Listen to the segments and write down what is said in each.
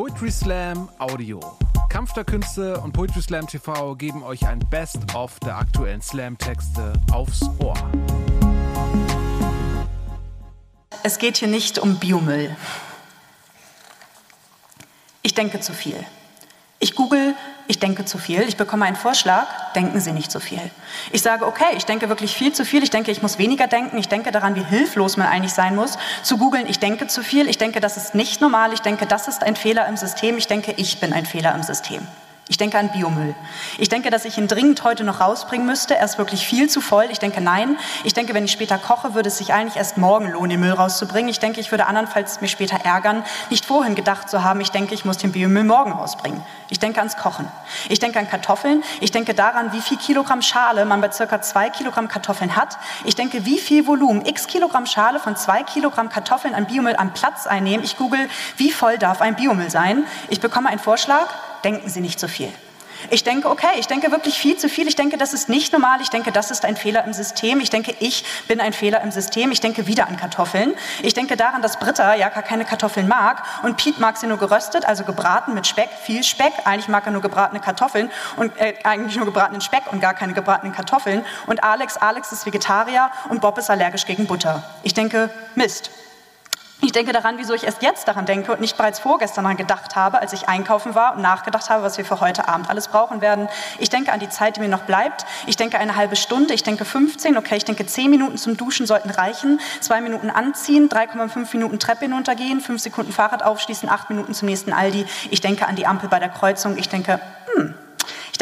Poetry Slam Audio. Kampf der Künste und Poetry Slam TV geben euch ein Best-of der aktuellen Slam-Texte aufs Ohr. Es geht hier nicht um Biomüll. Ich denke zu viel. Ich google, ich denke zu viel. Ich bekomme einen Vorschlag, denken Sie nicht zu viel. Ich sage, okay, ich denke wirklich viel zu viel. Ich denke, ich muss weniger denken. Ich denke daran, wie hilflos man eigentlich sein muss. Zu googeln, ich denke zu viel. Ich denke, das ist nicht normal. Ich denke, das ist ein Fehler im System. Ich denke, ich bin ein Fehler im System. Ich denke an Biomüll. Ich denke, dass ich ihn dringend heute noch rausbringen müsste. Er ist wirklich viel zu voll. Ich denke, nein. Ich denke, wenn ich später koche, würde es sich eigentlich erst morgen lohnen, den Müll rauszubringen. Ich denke, ich würde andernfalls mich später ärgern, nicht vorhin gedacht zu haben, ich denke, ich muss den Biomüll morgen rausbringen. Ich denke ans Kochen. Ich denke an Kartoffeln. Ich denke daran, wie viel Kilogramm Schale man bei circa zwei Kilogramm Kartoffeln hat. Ich denke, wie viel Volumen x Kilogramm Schale von zwei Kilogramm Kartoffeln an Biomüll am Platz einnehmen. Ich google, wie voll darf ein Biomüll sein. Ich bekomme einen Vorschlag denken Sie nicht so viel. Ich denke, okay, ich denke wirklich viel zu viel. Ich denke, das ist nicht normal. Ich denke, das ist ein Fehler im System. Ich denke, ich bin ein Fehler im System. Ich denke wieder an Kartoffeln. Ich denke daran, dass Britta ja gar keine Kartoffeln mag und Pete mag sie nur geröstet, also gebraten mit Speck, viel Speck. Eigentlich mag er nur gebratene Kartoffeln und äh, eigentlich nur gebratenen Speck und gar keine gebratenen Kartoffeln. Und Alex, Alex ist Vegetarier und Bob ist allergisch gegen Butter. Ich denke, Mist. Ich denke daran, wieso ich erst jetzt daran denke und nicht bereits vorgestern daran gedacht habe, als ich einkaufen war und nachgedacht habe, was wir für heute Abend alles brauchen werden. Ich denke an die Zeit, die mir noch bleibt. Ich denke eine halbe Stunde, ich denke 15, okay, ich denke 10 Minuten zum Duschen sollten reichen, zwei Minuten anziehen, 3,5 Minuten Treppe hinuntergehen, 5 Sekunden Fahrrad aufschließen, 8 Minuten zum nächsten Aldi. Ich denke an die Ampel bei der Kreuzung. Ich denke, hm,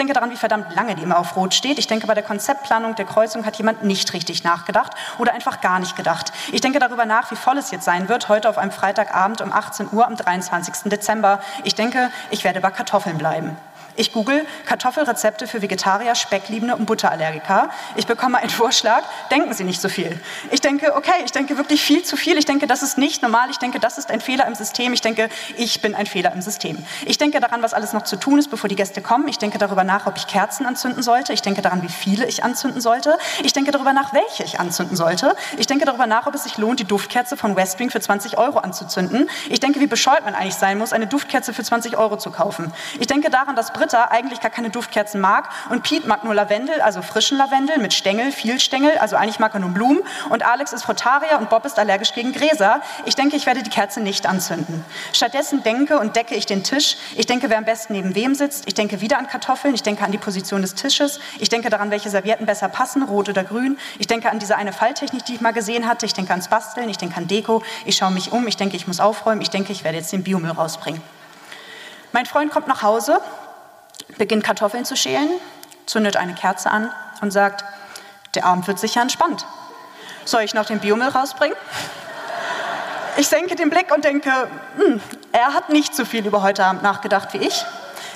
denke daran, wie verdammt lange die immer auf Rot steht. Ich denke, bei der Konzeptplanung der Kreuzung hat jemand nicht richtig nachgedacht oder einfach gar nicht gedacht. Ich denke darüber nach, wie voll es jetzt sein wird, heute auf einem Freitagabend um 18 Uhr am 23. Dezember. Ich denke, ich werde bei Kartoffeln bleiben. Ich google Kartoffelrezepte für Vegetarier, Speckliebende und Butterallergiker. Ich bekomme einen Vorschlag, denken Sie nicht so viel. Ich denke, okay, ich denke wirklich viel zu viel. Ich denke, das ist nicht normal. Ich denke, das ist ein Fehler im System. Ich denke, ich bin ein Fehler im System. Ich denke daran, was alles noch zu tun ist, bevor die Gäste kommen. Ich denke darüber nach, ob ich Kerzen anzünden sollte. Ich denke daran, wie viele ich anzünden sollte. Ich denke darüber nach, welche ich anzünden sollte. Ich denke darüber nach, ob es sich lohnt, die Duftkerze von Westwing für 20 Euro anzuzünden. Ich denke, wie bescheuert man eigentlich sein muss, eine Duftkerze für 20 Euro zu kaufen. Ich denke daran, dass Brit Britta eigentlich gar keine Duftkerzen mag und Pete mag nur Lavendel, also frischen Lavendel mit Stängel, viel Stängel, also eigentlich mag er nur Blumen und Alex ist Frutarier und Bob ist allergisch gegen Gräser. Ich denke, ich werde die Kerze nicht anzünden. Stattdessen denke und decke ich den Tisch. Ich denke, wer am besten neben wem sitzt. Ich denke wieder an Kartoffeln. Ich denke an die Position des Tisches. Ich denke daran, welche Servietten besser passen, rot oder grün. Ich denke an diese eine Falltechnik, die ich mal gesehen hatte. Ich denke ans Basteln. Ich denke an Deko. Ich schaue mich um. Ich denke, ich muss aufräumen. Ich denke, ich werde jetzt den Biomüll rausbringen. Mein Freund kommt nach Hause beginnt Kartoffeln zu schälen, zündet eine Kerze an und sagt, der Abend wird sicher entspannt. Soll ich noch den Biomüll rausbringen? Ich senke den Blick und denke, hm, er hat nicht so viel über heute Abend nachgedacht wie ich.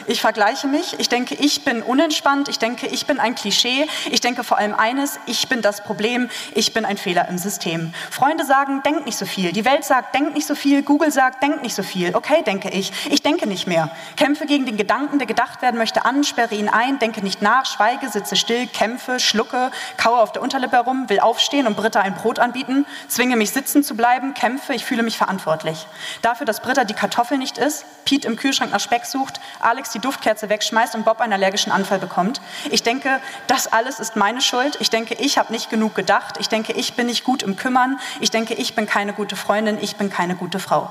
Ich vergleiche mich. Ich denke, ich bin unentspannt. Ich denke, ich bin ein Klischee. Ich denke vor allem eines, ich bin das Problem. Ich bin ein Fehler im System. Freunde sagen, denk nicht so viel. Die Welt sagt, denk nicht so viel. Google sagt, denk nicht so viel. Okay, denke ich. Ich denke nicht mehr. Kämpfe gegen den Gedanken, der gedacht werden möchte, an, sperre ihn ein, denke nicht nach, schweige, sitze still, kämpfe, schlucke, kaue auf der Unterlippe herum, will aufstehen und Britta ein Brot anbieten, zwinge mich sitzen zu bleiben, kämpfe, ich fühle mich verantwortlich. Dafür, dass Britta die Kartoffel nicht isst, Pete im Kühlschrank nach Speck sucht, Alex die Duftkerze wegschmeißt und Bob einen allergischen Anfall bekommt. Ich denke, das alles ist meine Schuld. Ich denke, ich habe nicht genug gedacht. Ich denke, ich bin nicht gut im Kümmern. Ich denke, ich bin keine gute Freundin. Ich bin keine gute Frau.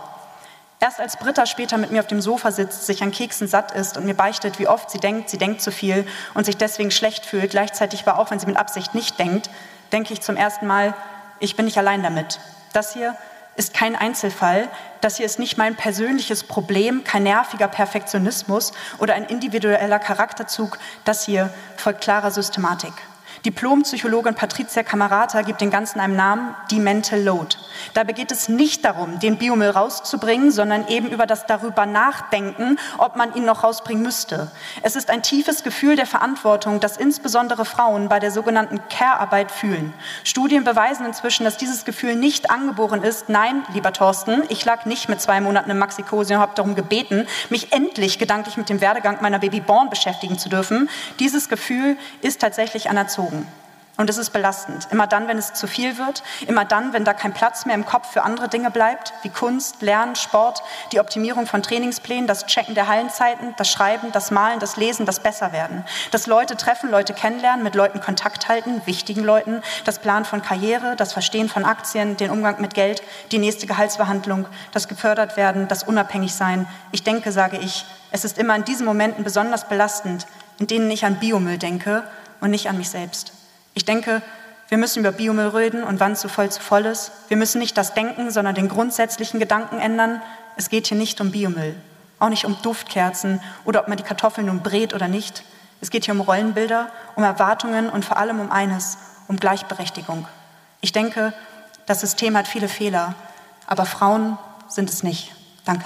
Erst als Britta später mit mir auf dem Sofa sitzt, sich an Keksen satt ist und mir beichtet, wie oft sie denkt, sie denkt zu viel und sich deswegen schlecht fühlt, gleichzeitig aber auch, wenn sie mit Absicht nicht denkt, denke ich zum ersten Mal, ich bin nicht allein damit. Das hier ist kein Einzelfall. Das hier ist nicht mein persönliches Problem, kein nerviger Perfektionismus oder ein individueller Charakterzug. Das hier folgt klarer Systematik. Diplompsychologin Patricia Camarata gibt den Ganzen einen Namen, die Mental Load. Dabei geht es nicht darum, den Biomüll rauszubringen, sondern eben über das darüber nachdenken, ob man ihn noch rausbringen müsste. Es ist ein tiefes Gefühl der Verantwortung, das insbesondere Frauen bei der sogenannten Care-Arbeit fühlen. Studien beweisen inzwischen, dass dieses Gefühl nicht angeboren ist. Nein, lieber Thorsten, ich lag nicht mit zwei Monaten im Maxikose und habe darum gebeten, mich endlich gedanklich mit dem Werdegang meiner Babyborn beschäftigen zu dürfen. Dieses Gefühl ist tatsächlich anerzogen. Und es ist belastend. Immer dann, wenn es zu viel wird, immer dann, wenn da kein Platz mehr im Kopf für andere Dinge bleibt, wie Kunst, Lernen, Sport, die Optimierung von Trainingsplänen, das Checken der Hallenzeiten, das Schreiben, das Malen, das Lesen, das Besserwerden. Das Leute treffen, Leute kennenlernen, mit Leuten Kontakt halten, wichtigen Leuten, das Planen von Karriere, das Verstehen von Aktien, den Umgang mit Geld, die nächste Gehaltsbehandlung, das gefördert werden, das unabhängig sein. Ich denke, sage ich, es ist immer in diesen Momenten besonders belastend, in denen ich an Biomüll denke und nicht an mich selbst. Ich denke, wir müssen über Biomüll reden und wann zu voll zu voll ist. Wir müssen nicht das Denken, sondern den grundsätzlichen Gedanken ändern. Es geht hier nicht um Biomüll, auch nicht um Duftkerzen oder ob man die Kartoffeln nun brät oder nicht. Es geht hier um Rollenbilder, um Erwartungen und vor allem um eines, um Gleichberechtigung. Ich denke, das System hat viele Fehler, aber Frauen sind es nicht. Danke.